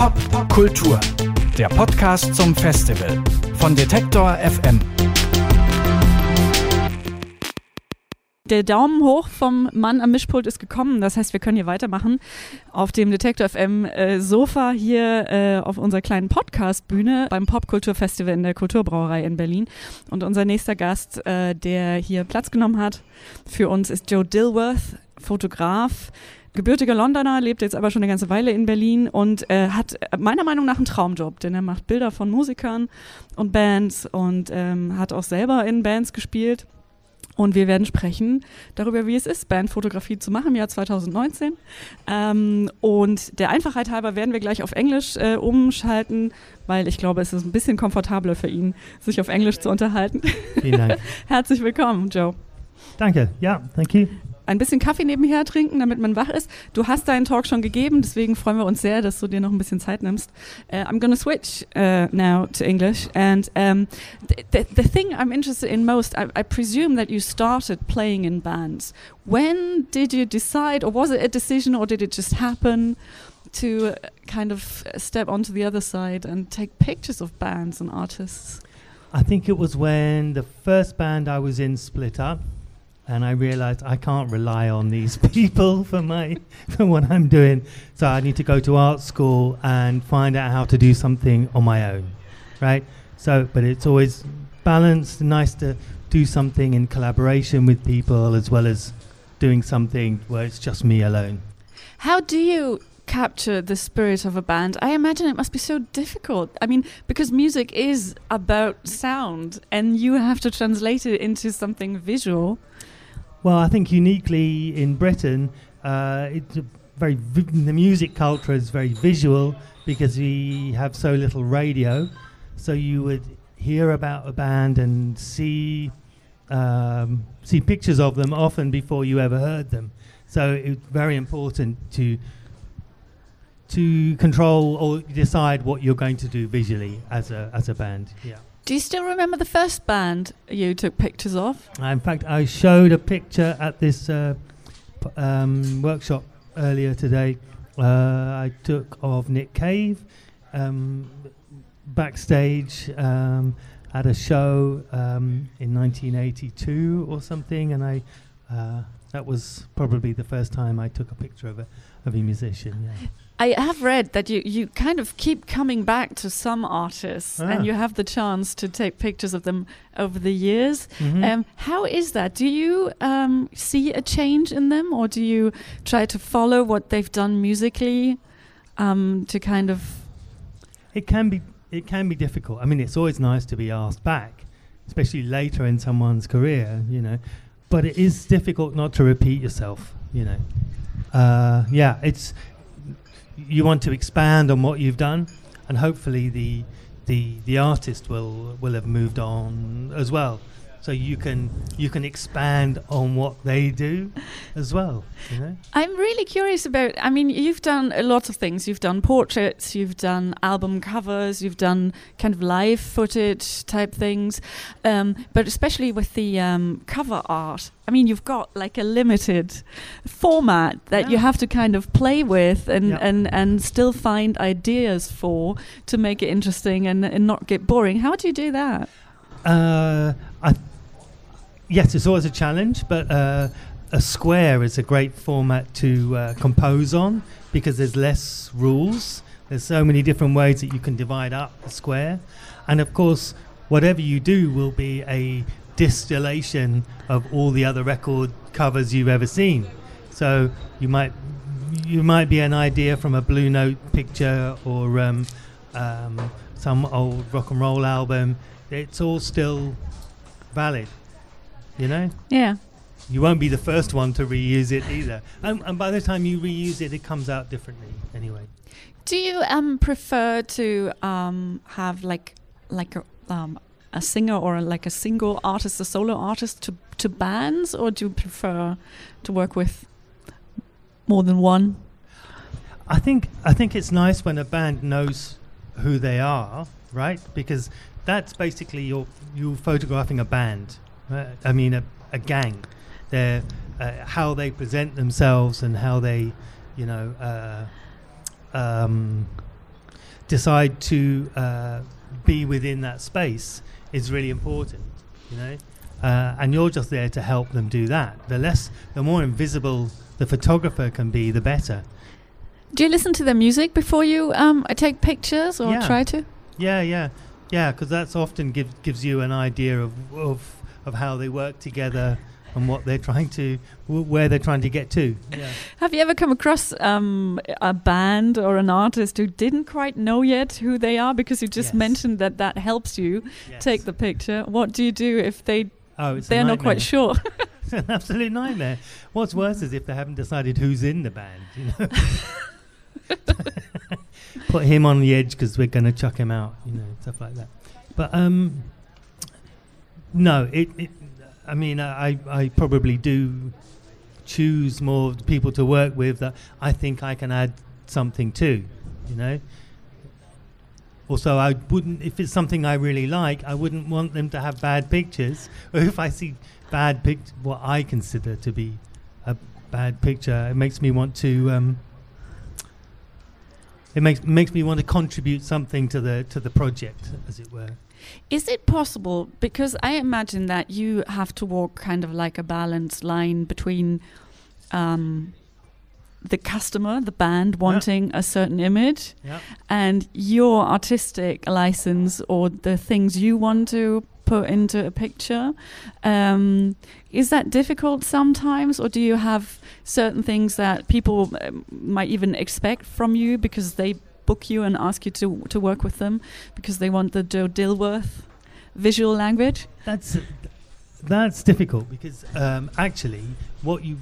Popkultur, der Podcast zum Festival von Detektor FM. Der Daumen hoch vom Mann am Mischpult ist gekommen. Das heißt, wir können hier weitermachen auf dem Detektor FM äh, Sofa hier äh, auf unserer kleinen Podcast-Bühne beim Popkulturfestival in der Kulturbrauerei in Berlin. Und unser nächster Gast, äh, der hier Platz genommen hat für uns, ist Joe Dilworth, Fotograf, gebürtiger Londoner, lebt jetzt aber schon eine ganze Weile in Berlin und äh, hat meiner Meinung nach einen Traumjob, denn er macht Bilder von Musikern und Bands und ähm, hat auch selber in Bands gespielt. Und wir werden sprechen darüber, wie es ist, Bandfotografie zu machen im Jahr 2019. Ähm, und der Einfachheit halber werden wir gleich auf Englisch äh, umschalten, weil ich glaube, es ist ein bisschen komfortabler für ihn, sich auf Englisch zu unterhalten. Vielen Dank. Herzlich willkommen, Joe. Danke. Ja, thank you. Ein bisschen Kaffee nebenher trinken, damit man wach ist. Du hast deinen Talk schon gegeben, deswegen freuen wir uns sehr, dass du dir noch ein bisschen Zeit nimmst. Uh, I'm going to switch uh, now to English. And um, the, the thing I'm interested in most, I, I presume that you started playing in bands. When did you decide, or was it a decision, or did it just happen? to kind of step onto the other side and take pictures of bands and artists? I think it was when the first band I was in split up, and I realized I can't rely on these people for my for what I'm doing. So I need to go to art school and find out how to do something on my own, right? So, but it's always balanced. Nice to do something in collaboration with people as well as doing something where it's just me alone. How do you capture the spirit of a band? I imagine it must be so difficult. I mean, because music is about sound and you have to translate it into something visual. Well, I think uniquely in Britain, uh, it's very vi- the music culture is very visual because we have so little radio. So you would hear about a band and see um, see pictures of them often before you ever heard them. So it's very important to to control or decide what you're going to do visually as a as a band. Yeah. Do you still remember the first band you took pictures of? Uh, in fact, I showed a picture at this uh, p- um, workshop earlier today. Uh, I took of Nick Cave um, backstage um, at a show um, in 1982 or something, and I uh, that was probably the first time I took a picture of a of a musician. Yeah. I have read that you, you kind of keep coming back to some artists Ah. and you have the chance to take pictures of them over the years. Mhm. Um, how is that? Do you um, see a change in them or do you try to follow what they've done musically um, to kind of. It can be it can be difficult. I mean, it's always nice to be asked back, especially later in someone's career, you know. But it is difficult not to repeat yourself, you know. Uh, yeah, it's you want to expand on what you've done, and hopefully the the the artist will will have moved on as well. So you can you can expand on what they do as well, you know. I'm really curious about. I mean, you've done a lot of things. You've done portraits, you've done album covers, you've done kind of live footage type things, um, but especially with the um, cover art. I mean, you've got like a limited format that you have to kind of play with and, Yeah. and, and still find ideas for to make it interesting and, and not get boring. How do you do that? Uh, I, yes, it's always a challenge, but uh, a square is a great format to uh, compose on because there's less rules. There's so many different ways that you can divide up a square, and of course, whatever you do will be a distillation of all the other record covers you've ever seen. So you might you might be an idea from a Blue Note picture or um, um, some old rock and roll album. It's all still valid, you know. Yeah. You won't be the first one to reuse it either, and, and by the time you reuse it, it comes out differently anyway. Do you um prefer to um have like like a um a singer or like a single artist, a solo artist to to bands, or do you prefer to work with more than one? I think I think it's nice when a band knows who they are, right? Because that's basically you're you photographing a band. Right? I mean, a, a gang. They're uh, how they present themselves and how they, you know, uh, um, decide to uh, be within that space is really important. You know, uh, and you're just there to help them do that. The less, the more invisible the photographer can be, the better. Do you listen to their music before you um, take pictures or Yeah. try to? Yeah, yeah, yeah. Because that's often gives gives you an idea of of of how they work together and what they're trying to w- where they're trying to get to. Yeah. Have you ever come across um, a band or an artist who didn't quite know yet who they are because you just Yes. mentioned that that helps you Yes. take the picture? What do you do if they oh, it's they're not quite sure? It's an absolute nightmare. What's worse is if they haven't decided who's in the band. You know, put him on the edge because we're going to chuck him out. You know, stuff like that. But um, no, it, it. I mean, I I probably do choose more people to work with that I think I can add something to. You know. Also, I wouldn't, if it's something I really like, I wouldn't want them to have bad pictures. Or if I see bad pic, what I consider to be a bad picture, it makes me want to. Um, it makes makes me want to contribute something to the to the project, as it were. Is it possible? Because I imagine that you have to walk kind of like a balanced line between um, the customer, the band wanting a certain image, Yeah. and your artistic license or the things you want to put into a picture. Um, is that difficult sometimes, or do you have certain things that people um, might even expect from you because they book you and ask you to to work with them because they want the Joe Dilworth visual language? That's that's difficult because um, actually, what you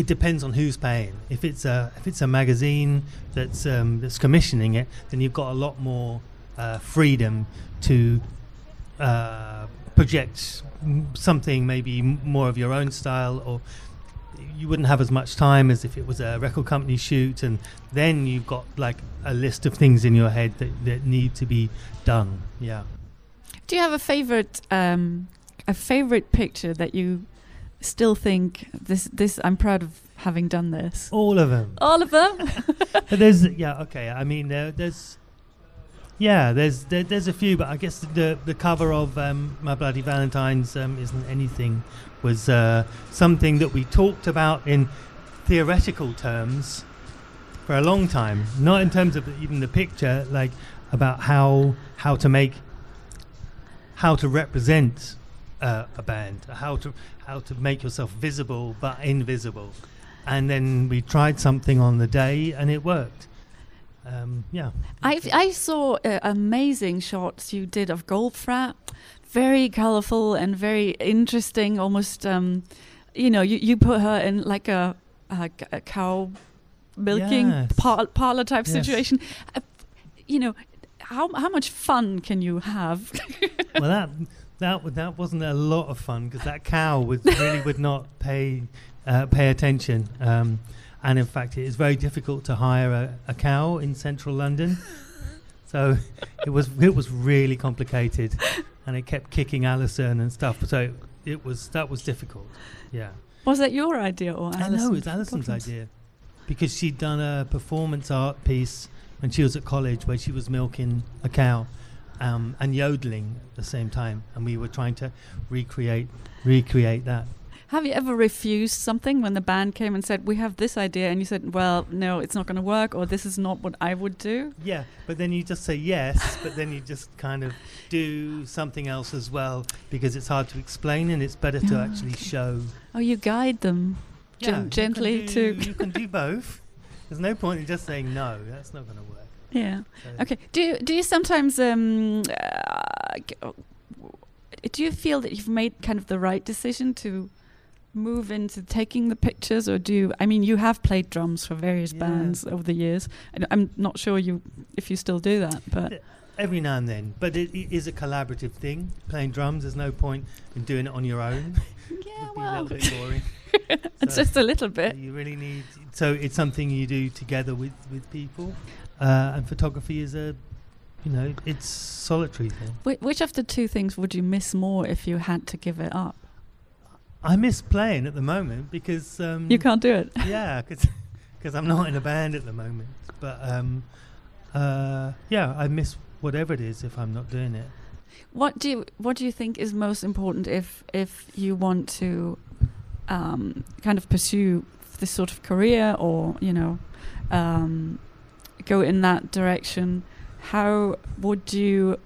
it depends on who's paying. If it's a if it's a magazine that's um, that's commissioning it, then you've got a lot more uh, freedom to uh, project something maybe more of your own style, or you wouldn't have as much time as if it was a record company shoot, and then you've got like a list of things in your head that, that need to be done. Yeah. Do you have a favorite um, a favorite picture that you still think this this I'm proud of having done this? All of them. All of them. But there's yeah okay. I mean there, there's yeah there's there, there's a few, but I guess the the cover of um, My Bloody Valentine's um, Isn't Anything was uh, something that we talked about in theoretical terms for a long time. Not in terms of even the picture, like about how how to make how to represent uh, a band, how to how to make yourself visible but invisible. And then we tried something on the day, and it worked. Um, yeah, I I saw uh, amazing shots you did of Goldfrapp, very colorful and very interesting. Almost, um, you know, you, you put her in like a cow milking Yes. par- parlor type Yes. situation. Uh, you know, how how much fun can you have? well that that that wasn't a lot of fun because that cow was really would not pay uh, pay attention. Um, and in fact, it is very difficult to hire a, a cow in central London. So it was it was really complicated, and it kept kicking Alison and stuff. So it was that was difficult. Yeah. Was that your idea or I know Alison it's Alison's Goldfrapp's? idea because she'd done a performance art piece when she was at college where she was milking a cow um, and yodeling at the same time, and we were trying to recreate recreate that. Have you ever refused something when the band came and said, "We have this idea," and you said, "Well, no, it's not going to work," or "This is not what I would do"? Yeah, but then you just say yes, but then you just kind of do something else as well because it's hard to explain and it's better to Ah, actually show. Oh, you guide them Yeah, gently do- to. you can do both. There's no point in just saying no. That's not going to work. yeah. So- Okay. Do you, do you sometimes um, uh, g- uh, do you feel that you've made kind of the right decision to move into taking the pictures, or do you? I mean, you have played drums for various Yeah. bands over the years. and I'm not sure you if you still do that, but Every now and then, but it, it is a collaborative thing. Playing drums, there's no point in doing it on your own. yeah, well, little bit boring. it's So- just a little bit. You really need. So it's something you do together with with people, uh, and photography is a, you know, it's solitary thing. Wh- which of the two things would you miss more if you had to give it up? I miss playing at the moment because um, You can't do it. Yeah, because I'm not in a band at the moment. But um, uh, yeah, I miss whatever it is if I'm not doing it. What do you What do you think is most important if if you want to um, kind of pursue this sort of career or you know um, go in that direction? How would you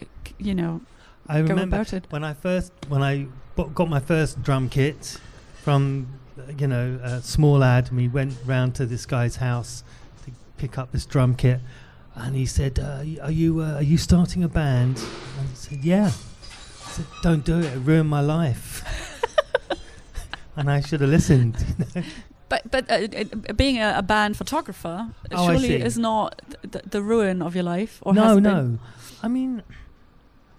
uh, you know I remember when I first when I got my first drum kit from uh, you know a small ad, and we went round to this guy's house to pick up this drum kit and he said uh, are you uh, are you starting a band? And I said yeah. I said don't do it it ruined my life. And I should have listened But but uh, uh, being a, a band photographer Oh, surely is not th- the ruin of your life. Or no no been? I mean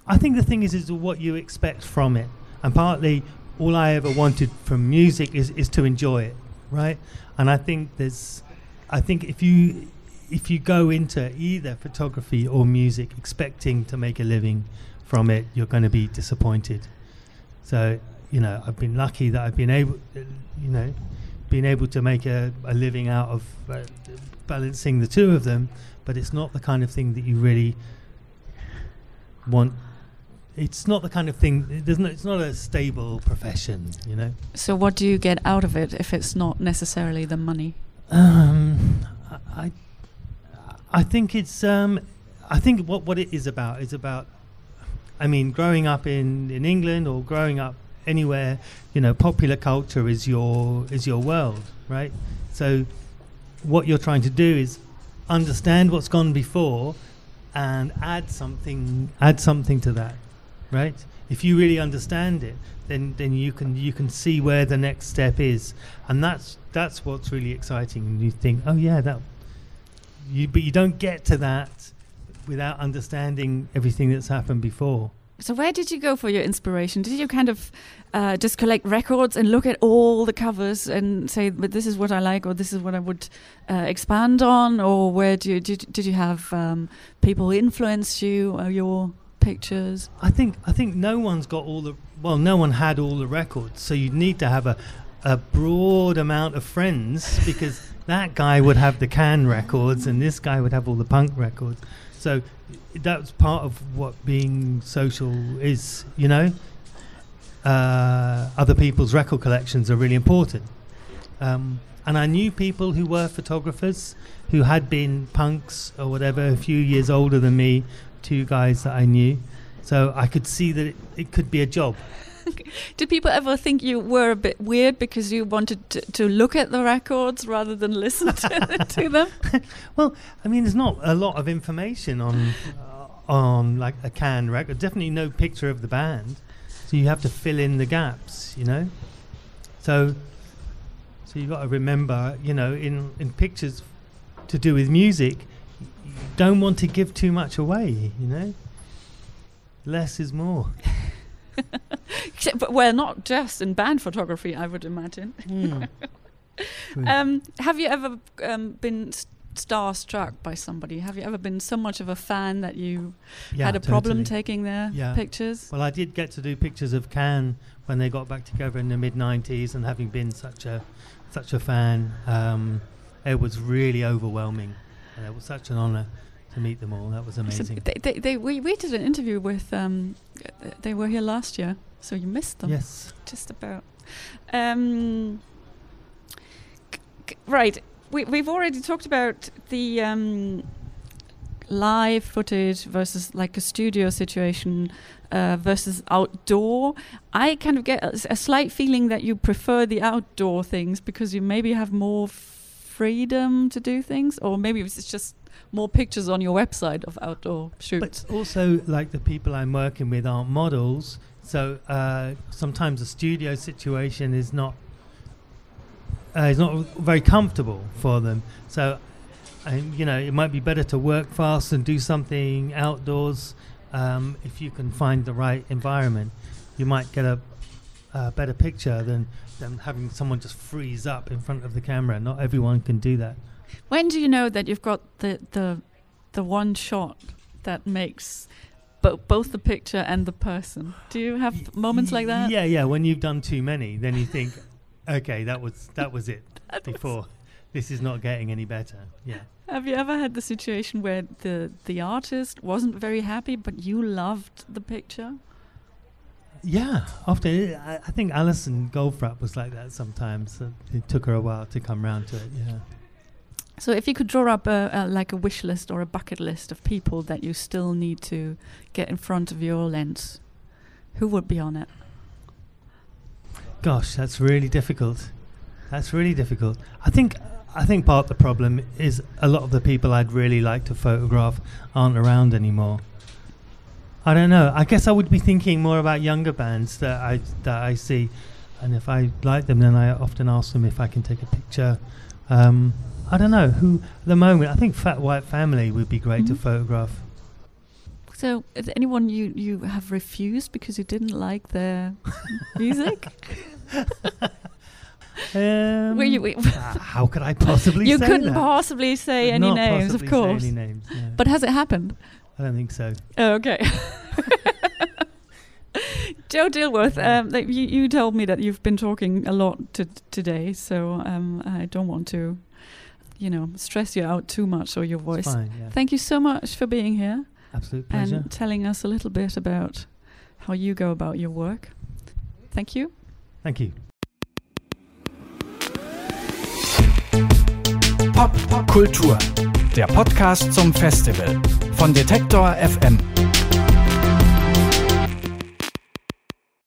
I think the thing is is what you expect from it. And partly all I ever wanted from music is, is to enjoy it right? And I think there's I think if you if you go into either photography or music expecting to make a living from it you're going to be disappointed. So you know I've been lucky that I've been able you know been able to make a, a living out of uh, balancing the two of them but it's not the kind of thing that you really want it's not the kind of thing it doesn't it's not a stable profession you know? So what do you get out of it if it's not necessarily the money? um i i, I think it's um i think what what it is about is about i mean growing up in in england or growing up anywhere you know popular culture is your is your world right? So what you're trying to do is understand what's gone before and add something add something to that right? If you really understand it then then you can you can see where the next step is. And that's that's what's really exciting and you think oh yeah that you but you don't get to that without understanding everything that's happened before. So where did you go for your inspiration? Did you kind of uh, just collect records and look at all the covers and say, "But this is what I like," or "This is what I would uh, expand on," or where do you, did did you have um, people influence you or your pictures? I think I think no one's got all the well, no one had all the records, so you need to have a a broad amount of friends because that guy would have the Can records and this guy would have all the punk records. So that's part of what being social is, you know. Uh, other people's record collections are really important. Um, and I knew people who were photographers who had been punks or whatever, a few years older than me, two guys that I knew. So I could see that it, it could be a job. Did people ever think you were a bit weird because you wanted to, to look at the records rather than listen to, to them? Well, I mean, there's not a lot of information on uh, on like a Can record. Definitely no picture of the band, so you have to fill in the gaps. You know, so so you've got to remember, you know, in in pictures to do with music, don't want to give too much away. You know, less is more. Except, but, well, not just in band photography, I would imagine. True. Um, have you ever um, been s- starstruck by somebody? Have you ever been so much of a fan that you Yeah, had a problem taking their Yeah. pictures? Well, I did get to do pictures of Can when they got back together in the mid '90s, and having been such a such a fan, um, it was really overwhelming, and it was such an honour to meet them all. That was So amazing. they, they, they, we, we did an interview with, um, uh, they were here last year, so you missed them. Yes. Just about. Um, right. We, we've already talked about the um, live footage versus like a studio situation uh, versus outdoor. I kind of get a slight feeling that you prefer the outdoor things because you maybe have more freedom to do things, or maybe it's just more pictures on your website of outdoor shoots. But also, like the people I'm working with aren't models, so uh, sometimes the studio situation is not uh, is not very comfortable for them. So, um, you know, it might be better to work fast and do something outdoors um, if you can find the right environment. You might get a, a better picture than than having someone just freeze up in front of the camera. Not everyone can do that. When do you know that you've got the the the one shot that makes bo- both the picture and the person? Do you have moments like that? Yeah, yeah. When you've done too many, then you think, okay, that was that was it That was- before. this is not getting any better. Yeah. Have you ever had the situation where the the artist wasn't very happy, but you loved the picture? Yeah, often I, I think Alison Goldfrapp was like that sometimes. Uh, it took her a while to come round to it. Yeah. So, if you could draw up a, a like a wish list or a bucket list of people that you still need to get in front of your lens, who would be on it? Gosh, that's really difficult. That's really difficult. I think I think part of the problem is a lot of the people I'd really like to photograph aren't around anymore. I don't know. I guess I would be thinking more about younger bands that I that I see, and if I like them, then I often ask them if I can take a picture. Um, I don't know who. At the moment, I think Fat White Family would be great Mhm. to photograph. So, is anyone you you have refused because you didn't like their music? Um, Were you? uh, how could I possibly? you say couldn't that? possibly say any names, of possibly say course. Any names? no. But has it happened? I don't think so. Oh, okay. Joe Dilworth, um, you, you told me that you've been talking a lot to today, so um, I don't want to, you know, stress you out too much or your voice. fine. Yeah. Thank you so much for being here Absolute pleasure. and telling us a little bit about how you go about your work. Thank you. Thank you. Pop Kultur, der Podcast zum Festival von Detektor FM.